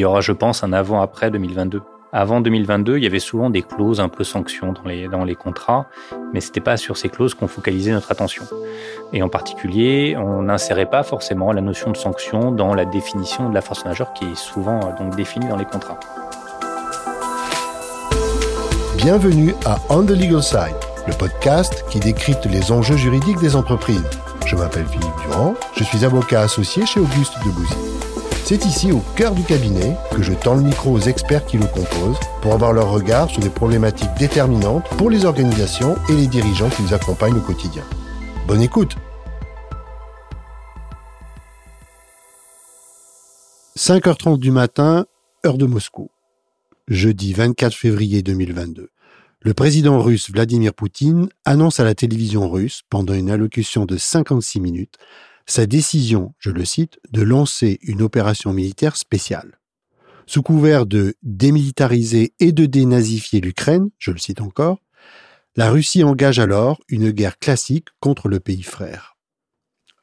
Il y aura, je pense, un avant-après 2022. Avant 2022, il y avait souvent des clauses un peu sanctions dans les, dans les contrats, mais c'était pas sur ces clauses qu'on focalisait notre attention. Et en particulier, on n'insérait pas forcément la notion de sanction dans la définition de la force majeure qui est souvent euh, donc définie dans les contrats. Bienvenue à On the Legal Side, le podcast qui décrypte les enjeux juridiques des entreprises. Je m'appelle Philippe Durand, je suis avocat associé chez Auguste Debouzy. C'est ici, au cœur du cabinet, que je tends le micro aux experts qui le composent pour avoir leur regard sur des problématiques déterminantes pour les organisations et les dirigeants qui nous accompagnent au quotidien. Bonne écoute 5h30 du matin, heure de Moscou. Jeudi 24 février 2022. Le président russe Vladimir Poutine annonce à la télévision russe, pendant une allocution de 56 minutes, sa décision, je le cite, de lancer une opération militaire spéciale. Sous couvert de démilitariser et de dénazifier l'Ukraine, je le cite encore, la Russie engage alors une guerre classique contre le pays frère.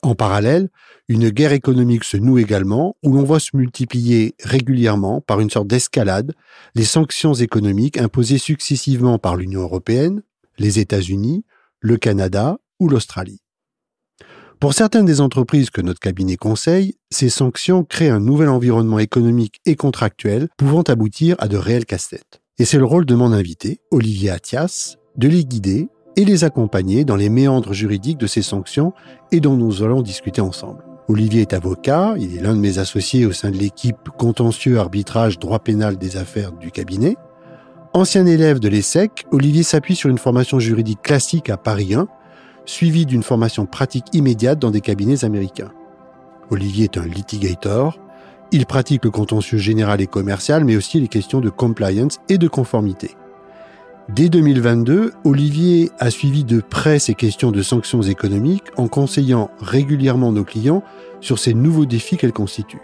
En parallèle, une guerre économique se noue également, où l'on voit se multiplier régulièrement, par une sorte d'escalade, les sanctions économiques imposées successivement par l'Union européenne, les États-Unis, le Canada ou l'Australie. Pour certaines des entreprises que notre cabinet conseille, ces sanctions créent un nouvel environnement économique et contractuel pouvant aboutir à de réels casse-têtes. Et c'est le rôle de mon invité, Olivier Athias, de les guider et les accompagner dans les méandres juridiques de ces sanctions et dont nous allons discuter ensemble. Olivier est avocat, il est l'un de mes associés au sein de l'équipe contentieux arbitrage droit pénal des affaires du cabinet. Ancien élève de l'ESSEC, Olivier s'appuie sur une formation juridique classique à Paris 1 suivi d'une formation pratique immédiate dans des cabinets américains. Olivier est un litigator. Il pratique le contentieux général et commercial, mais aussi les questions de compliance et de conformité. Dès 2022, Olivier a suivi de près ces questions de sanctions économiques en conseillant régulièrement nos clients sur ces nouveaux défis qu'elles constituent.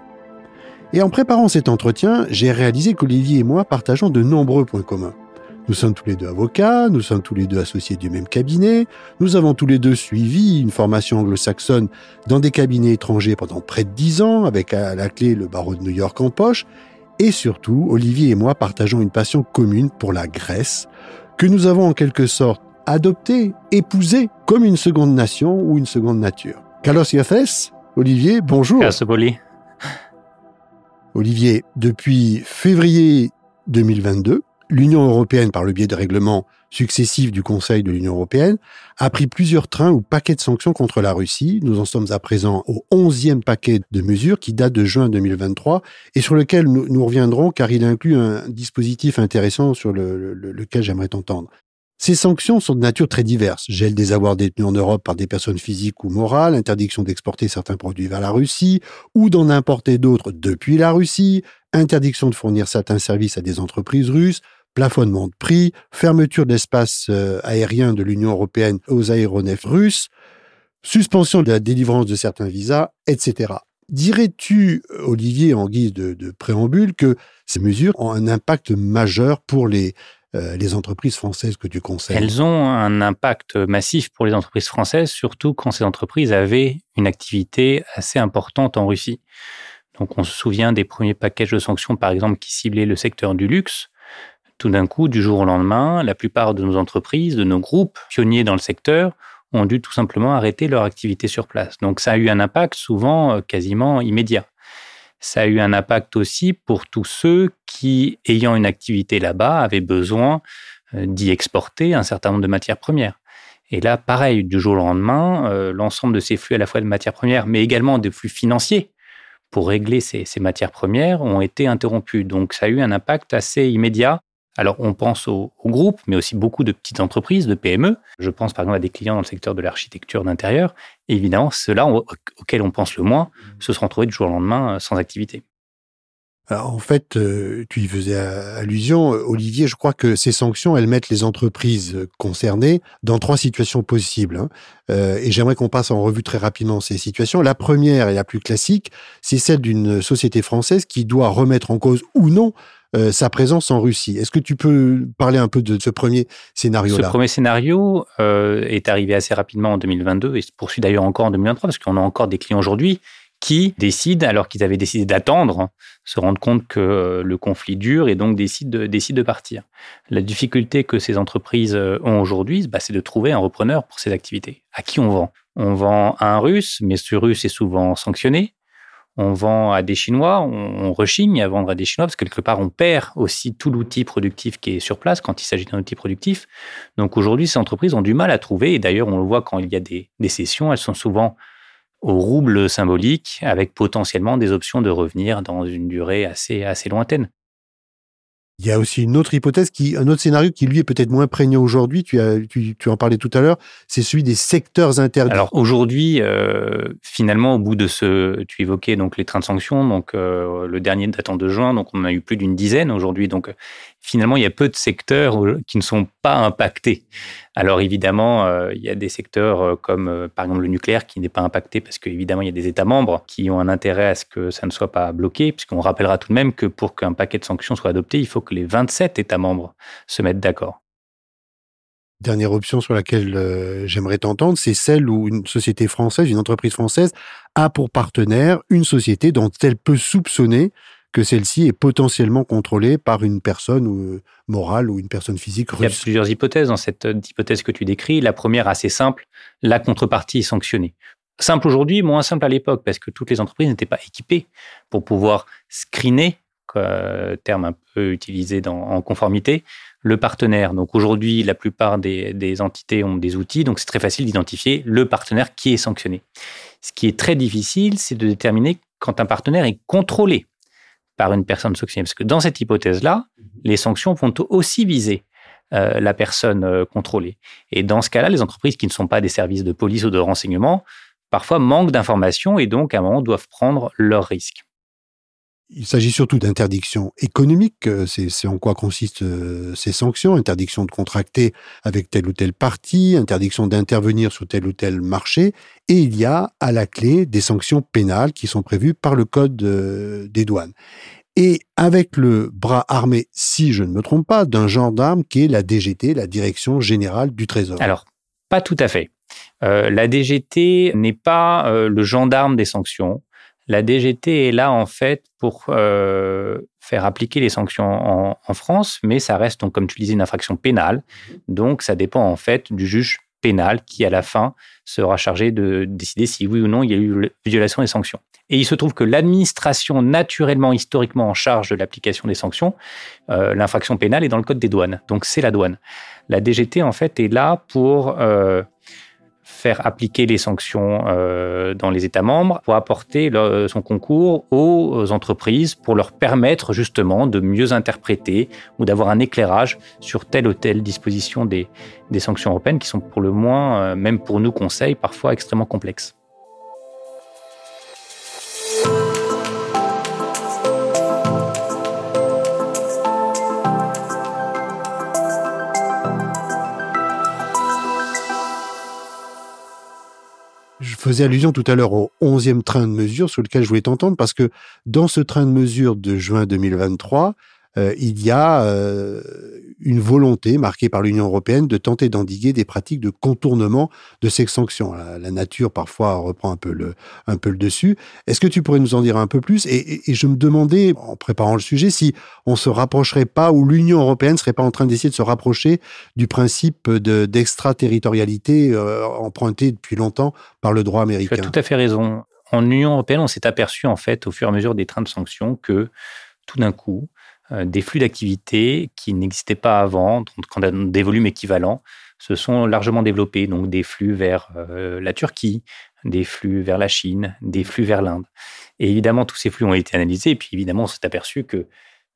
Et en préparant cet entretien, j'ai réalisé qu'Olivier et moi partageons de nombreux points communs. Nous sommes tous les deux avocats, nous sommes tous les deux associés du même cabinet, nous avons tous les deux suivi une formation anglo-saxonne dans des cabinets étrangers pendant près de dix ans, avec à la clé le barreau de New York en poche, et surtout, Olivier et moi partageons une passion commune pour la Grèce, que nous avons en quelque sorte adoptée, épousée, comme une seconde nation ou une seconde nature. Kalos Yathes, Olivier, bonjour. Olivier, depuis février 2022, l'Union européenne, par le biais de règlements successifs du Conseil de l'Union européenne, a pris plusieurs trains ou paquets de sanctions contre la Russie. Nous en sommes à présent au onzième paquet de mesures qui date de juin 2023 et sur lequel nous, reviendrons car il inclut un dispositif intéressant sur lequel j'aimerais t'entendre. Ces sanctions sont de nature très diverse. Gel des avoirs détenus en Europe par des personnes physiques ou morales, interdiction d'exporter certains produits vers la Russie ou d'en importer d'autres depuis la Russie, interdiction de fournir certains services à des entreprises russes, plafonnement de prix, fermeture de l'espace euh, aérien de l'Union européenne aux aéronefs russes, suspension de la délivrance de certains visas, etc. Dirais-tu, Olivier, en guise de, préambule, que ces mesures ont un impact majeur pour les, euh, les entreprises françaises que tu conseilles? Elles ont un impact massif pour les entreprises françaises, surtout quand ces entreprises avaient une activité assez importante en Russie. Donc on se souvient des premiers packages de sanctions, par exemple, qui ciblaient le secteur du luxe. Tout d'un coup, du jour au lendemain, la plupart de nos entreprises, de nos groupes pionniers dans le secteur, ont dû tout simplement arrêter leur activité sur place. Donc ça a eu un impact souvent euh, quasiment immédiat. Ça a eu un impact aussi pour tous ceux qui, ayant une activité là-bas, avaient besoin euh, d'y exporter un certain nombre de matières premières. Et là, pareil, du jour au lendemain, euh, l'ensemble de ces flux à la fois de matières premières, mais également des flux financiers pour régler ces, matières premières ont été interrompus. Donc ça a eu un impact assez immédiat alors, on pense aux, groupes, mais aussi beaucoup de petites entreprises, de PME. Je pense par exemple à des clients dans le secteur de l'architecture d'intérieur. Évidemment, ceux-là auxquels on pense le moins se seront trouvés du jour au lendemain euh, sans activité. En fait, euh, tu y faisais allusion, Olivier. Je crois que ces sanctions, elles mettent les entreprises concernées dans trois situations possibles. Hein. Euh, et j'aimerais qu'on passe en revue très rapidement ces situations. La première et la plus classique, c'est celle d'une société française qui doit remettre en cause ou non euh, sa présence en Russie. Est-ce que tu peux parler un peu de ce premier scénario-là? Ce premier scénario euh, est arrivé assez rapidement en 2022 et se poursuit d'ailleurs encore en 2023 parce qu'on a encore des clients aujourd'hui qui décident, alors qu'ils avaient décidé d'attendre, se rendent compte que le conflit dure et donc décident de, de partir. La difficulté que ces entreprises ont aujourd'hui, bah, c'est de trouver un repreneur pour ces activités. À qui on vend? On vend à un russe, mais ce russe est souvent sanctionné on vend à des Chinois, on, rechigne à vendre à des Chinois parce que quelque part on perd aussi tout l'outil productif qui est sur place quand il s'agit d'un outil productif. Donc aujourd'hui, ces entreprises ont du mal à trouver et d'ailleurs on le voit quand il y a des, des sessions, elles sont souvent au rouble symbolique avec potentiellement des options de revenir dans une durée assez, assez lointaine. Il y a aussi une autre hypothèse, qui, un autre scénario qui lui est peut-être moins prégnant aujourd'hui. Tu, as, tu, en parlais tout à l'heure. C'est celui des secteurs interdits. Alors aujourd'hui, euh, finalement, au bout de ce, tu évoquais donc les trains de sanctions. Donc euh, le dernier datant de juin, donc on en a eu plus d'une dizaine aujourd'hui. Donc finalement, il y a peu de secteurs qui ne sont pas impactés. Alors évidemment, euh, il y a des secteurs euh, comme euh, par exemple le nucléaire qui n'est pas impacté parce qu'évidemment, il y a des États membres qui ont un intérêt à ce que ça ne soit pas bloqué, puisqu'on rappellera tout de même que pour qu'un paquet de sanctions soit adopté, il faut que les 27 États membres se mettent d'accord. Dernière option sur laquelle j'aimerais t'entendre, c'est celle où une société française, une entreprise française, a pour partenaire une société dont elle peut soupçonner que celle-ci est potentiellement contrôlée par une personne ou, morale ou une personne physique russe. Il y a plusieurs hypothèses dans cette euh, hypothèse que tu décris. La première, assez simple, la contrepartie est sanctionnée. Simple aujourd'hui, moins simple à l'époque, parce que toutes les entreprises n'étaient pas équipées pour pouvoir screener, terme un peu utilisé dans, en conformité, le partenaire. Donc aujourd'hui, la plupart des, des, entités ont des outils, donc c'est très facile d'identifier le partenaire qui est sanctionné. Ce qui est très difficile, c'est de déterminer quand un partenaire est contrôlé par une personne sanctionnée. Parce que dans cette hypothèse-là, mhm. les sanctions vont aussi viser euh, la personne euh, contrôlée. Et dans ce cas-là, les entreprises qui ne sont pas des services de police ou de renseignement, parfois manquent d'informations et donc à un moment doivent prendre leurs risques. Il s'agit surtout d'interdictions économiques. Euh, c'est en quoi consistent euh, ces sanctions. Interdiction de contracter avec telle ou telle partie, interdiction d'intervenir sur tel ou tel marché. Et il y a à la clé des sanctions pénales qui sont prévues par le Code euh, des douanes. Et avec le bras armé, si je ne me trompe pas, d'un gendarme qui est la DGT, la Direction Générale du Trésor. Alors, pas tout à fait. la DGT n'est pas le gendarme des sanctions. La DGT est là en fait pour euh, faire appliquer les sanctions en, France, mais ça reste donc comme tu disais une infraction pénale. Donc ça dépend en fait du juge pénal qui à la fin sera chargé de décider si oui ou non il y a eu violation des sanctions. Et il se trouve que l'administration naturellement, historiquement en charge de l'application des sanctions, euh, l'infraction pénale est dans le code des douanes. Donc c'est la douane. La DGT en fait est là pour euh, faire appliquer les sanctions euh, dans les États membres pour apporter son concours aux entreprises pour leur permettre justement de mieux interpréter ou d'avoir un éclairage sur telle ou telle disposition des, sanctions européennes qui sont pour le moins, euh, même pour nous conseils, parfois extrêmement complexes. Faisais allusion tout à l'heure au 11e train de mesure sur lequel je voulais t'entendre parce que dans ce train de mesure de juin 2023, euh, il y a euh, une volonté marquée par l'Union européenne de tenter d'endiguer des pratiques de contournement de ces sanctions. La, nature parfois reprend un peu le, un peu le dessus. Est-ce que tu pourrais nous en dire un peu plus? Et, je me demandais, en préparant le sujet, si on se rapprocherait pas ou l'Union européenne serait pas en train d'essayer de se rapprocher du principe d'extraterritorialité euh, emprunté depuis longtemps par le droit américain. Tu as tout à fait raison. En Union européenne, on s'est aperçu en fait au fur et à mesure des trains de sanctions que tout d'un coup, des flux d'activité qui n'existaient pas avant, a des volumes équivalents, se sont largement développés. Donc des flux vers euh, la Turquie, des flux vers la Chine, des flux vers l'Inde. Et évidemment, tous ces flux ont été analysés. Et puis évidemment, on s'est aperçu que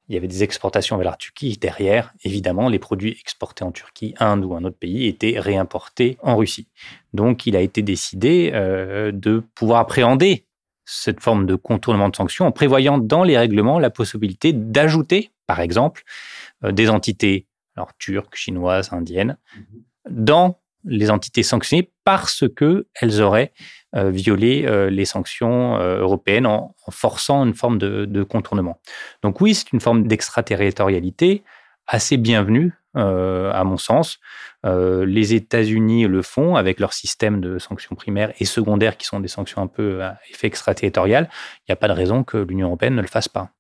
il y avait des exportations vers la Turquie. Derrière, évidemment, les produits exportés en Turquie, Inde ou un autre pays étaient réimportés en Russie. Donc, il a été décidé euh, de pouvoir appréhender cette forme de contournement de sanctions en prévoyant dans les règlements la possibilité d'ajouter, par exemple, euh, des entités alors, turques, chinoises, indiennes, mhm. dans les entités sanctionnées parce qu'elles auraient euh, violé euh, les sanctions européennes en, forçant une forme de contournement. Donc oui, c'est une forme d'extraterritorialité assez bienvenue euh, à mon sens. Euh, les États-Unis le font avec leur système de sanctions primaires et secondaires qui sont des sanctions un peu à effet extraterritorial. Il n'y a pas de raison que l'Union européenne ne le fasse pas.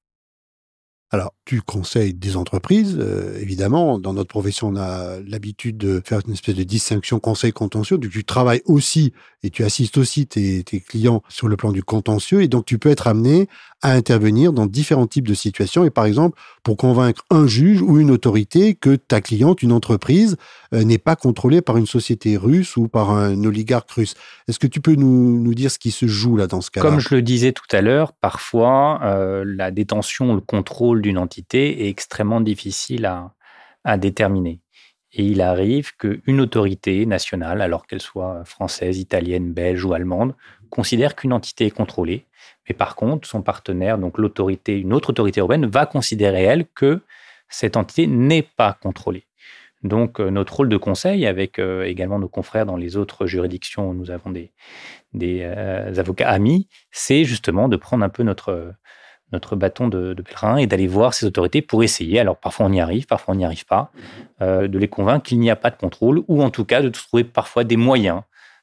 Alors, tu conseilles des entreprises, euh, évidemment. Dans notre profession, on a l'habitude de faire une espèce de distinction conseil-contentieux. Tu travailles aussi et tu assistes aussi tes, clients sur le plan du contentieux. Et donc, tu peux être amené à intervenir dans différents types de situations. Et par exemple, pour convaincre un juge ou une autorité que ta cliente, une entreprise, euh, n'est pas contrôlée par une société russe ou par un oligarque russe. Est-ce que tu peux nous, nous, dire ce qui se joue là dans ce cas-là? Comme je le disais tout à l'heure, parfois, euh, la détention, le contrôle d'une entité est extrêmement difficile à, à déterminer. Et il arrive qu'une autorité nationale, alors qu'elle soit française, italienne, belge ou allemande, considère qu'une entité est contrôlée. Mais par contre, son partenaire, donc l'autorité, une autre autorité européenne, va considérer, elle, que cette entité n'est pas contrôlée. Donc, euh, notre rôle de conseil, avec euh, également nos confrères dans les autres juridictions où nous avons des, des euh, avocats amis, c'est justement de prendre un peu notre, notre bâton de, pèlerin et d'aller voir ces autorités pour essayer, alors parfois on y arrive, parfois on n'y arrive pas, euh, de les convaincre qu'il n'y a pas de contrôle ou en tout cas de trouver parfois des moyens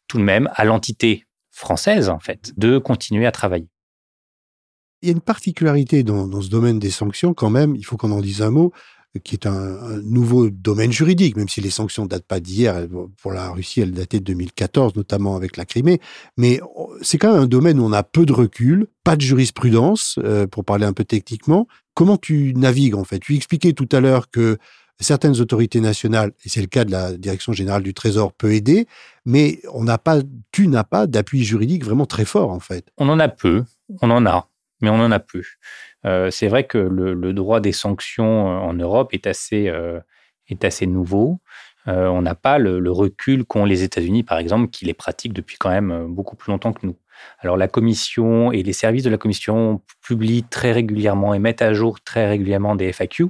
tout de même à l'entité française en fait de continuer à travailler. Il y a une particularité dans, dans ce domaine des sanctions quand même, il faut qu'on en dise un mot, qui est un, nouveau domaine juridique, même si les sanctions ne datent pas d'hier. Pour la Russie, elles dataient de 2014, notamment avec la Crimée. Mais oh, c'est quand même un domaine où on a peu de recul, pas de jurisprudence, euh, pour parler un peu techniquement. Comment tu navigues, en fait? Tu expliquais tout à l'heure que certaines autorités nationales, et c'est le cas de la Direction générale du Trésor, peut aider, mais on pas, tu n'as pas d'appui juridique vraiment très fort, en fait. On en a peu, on en a, mais on en a peu. Euh, c'est vrai que le, droit des sanctions euh, en Europe est assez, euh, est assez nouveau. on n'a pas le, recul qu'ont les États-Unis, par exemple, qui les pratiquent depuis quand même beaucoup plus longtemps que nous. Alors la Commission et les services de la Commission publient très régulièrement et mettent à jour très régulièrement des FAQ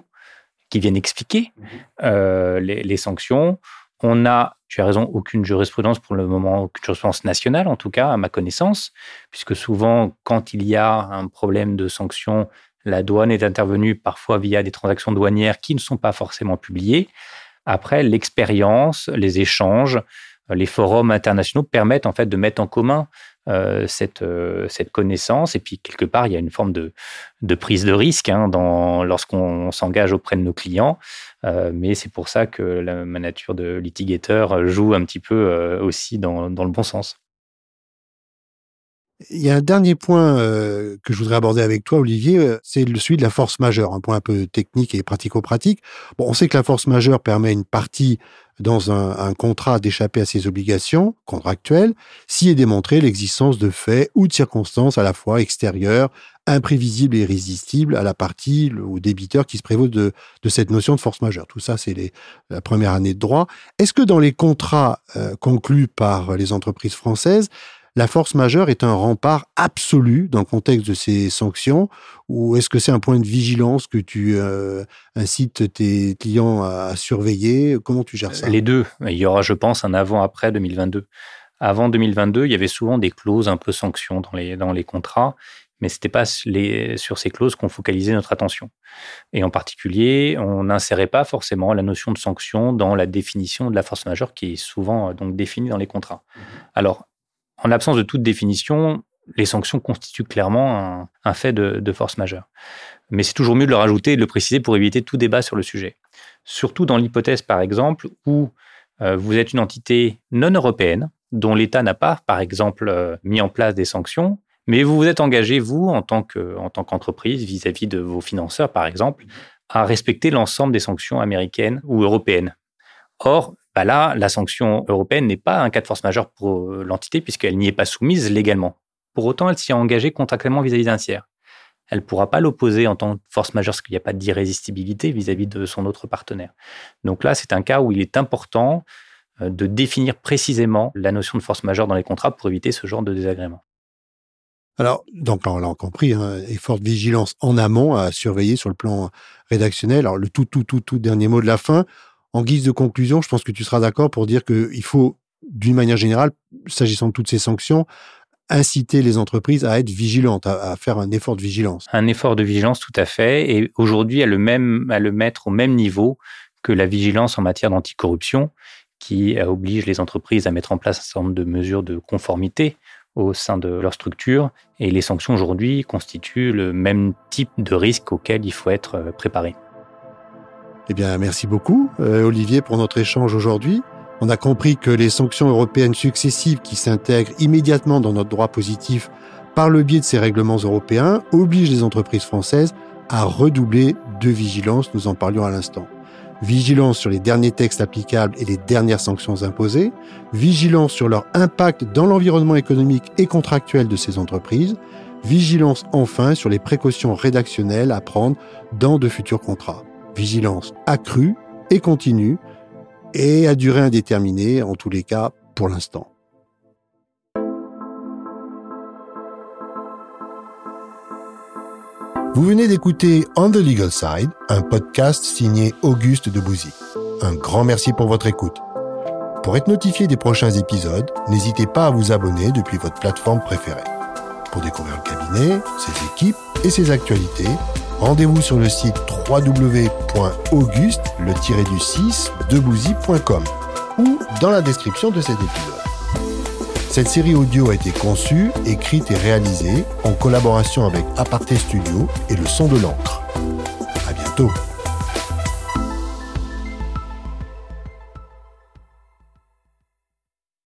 qui viennent expliquer mmh les, les, sanctions. On a, tu as raison, aucune jurisprudence pour le moment, aucune jurisprudence nationale en tout cas, à ma connaissance, puisque souvent, quand il y a un problème de sanctions, la douane est intervenue parfois via des transactions douanières qui ne sont pas forcément publiées. Après, l'expérience, les échanges, les forums internationaux permettent en fait de mettre en commun euh, cette, euh, cette connaissance. Et puis, quelque part, il y a une forme de, de prise de risque hein, lorsqu'on s'engage auprès de nos clients. Euh, mais c'est pour ça que la, ma nature de litigateur joue un petit peu aussi dans, dans le bon sens. Il y a un dernier point euh, que je voudrais aborder avec toi, Olivier, euh, c'est celui de la force majeure, un point un peu technique et pratico-pratique. Bon, on sait que la force majeure permet à une partie dans un, contrat d'échapper à ses obligations contractuelles s'il est démontré l'existence de faits ou de circonstances à la fois extérieures, imprévisibles et irrésistibles à la partie ou débiteur qui se prévaut de, de cette notion de force majeure. Tout ça, c'est la première année de droit. Est-ce que dans les contrats euh, conclus par les entreprises françaises, la force majeure est un rempart absolu dans le contexte de ces sanctions ou est-ce que c'est un point de vigilance que tu euh, incites tes clients à surveiller? Comment tu gères ça? Les deux. Il y aura, je pense, un avant-après 2022. Avant 2022, il y avait souvent des clauses un peu sanctions dans les, dans les contrats, mais ce n'était pas les, sur ces clauses qu'on focalisait notre attention. Et en particulier, on n'insérait pas forcément la notion de sanction dans la définition de la force majeure qui est souvent euh, donc définie dans les contrats. Mmh Alors, en l'absence de toute définition, les sanctions constituent clairement un, fait de, force majeure. Mais c'est toujours mieux de le rajouter et de le préciser pour éviter tout débat sur le sujet. Surtout dans l'hypothèse, par exemple, où euh, vous êtes une entité non européenne, dont l'État n'a pas, par exemple, euh, mis en place des sanctions, mais vous vous êtes engagé, vous, en tant qu'entreprise, vis-à-vis de vos financeurs, par exemple, à respecter l'ensemble des sanctions américaines ou européennes. Or, bah là, la sanction européenne n'est pas un cas de force majeure pour euh, l'entité puisqu'elle n'y est pas soumise légalement. Pour autant, elle s'y est engagée contractuellement vis-à-vis d'un tiers. Elle ne pourra pas l'opposer en tant que force majeure parce qu'il n'y a pas d'irrésistibilité vis-à-vis de son autre partenaire. Donc là, c'est un cas où il est important euh, de définir précisément la notion de force majeure dans les contrats pour éviter ce genre de désagrément. Alors, donc on l'a compris, hein, effort de vigilance en amont à surveiller sur le plan rédactionnel. Alors, le tout, tout, tout, tout dernier mot de la fin, en guise de conclusion, je pense que tu seras d'accord pour dire qu'il faut, d'une manière générale, s'agissant de toutes ces sanctions, inciter les entreprises à être vigilantes, à, faire un effort de vigilance. Un effort de vigilance, tout à fait. Et aujourd'hui, à le, à le mettre au même niveau que la vigilance en matière d'anticorruption, qui oblige les entreprises à mettre en place un certain nombre de mesures de conformité au sein de leur structure. Et les sanctions aujourd'hui constituent le même type de risque auquel il faut être euh, préparé. Eh bien, merci beaucoup, euh, Olivier, pour notre échange aujourd'hui. On a compris que les sanctions européennes successives qui s'intègrent immédiatement dans notre droit positif par le biais de ces règlements européens obligent les entreprises françaises à redoubler de vigilance, nous en parlions à l'instant. Vigilance sur les derniers textes applicables et les dernières sanctions imposées, vigilance sur leur impact dans l'environnement économique et contractuel de ces entreprises, vigilance enfin sur les précautions rédactionnelles à prendre dans de futurs contrats. Vigilance accrue et continue et à durée indéterminée, en tous les cas pour l'instant. Vous venez d'écouter On the Legal Side, un podcast signé Auguste de Bouzy. Un grand merci pour votre écoute. Pour être notifié des prochains épisodes, n'hésitez pas à vous abonner depuis votre plateforme préférée. Pour découvrir le cabinet, ses équipes et ses actualités, rendez-vous sur le site www.auguste le 6 debouzy.com ou dans la description de cet épisode. Cette série audio a été conçue, écrite et réalisée en collaboration avec Aparté Studio et le son de l'encre. À bientôt!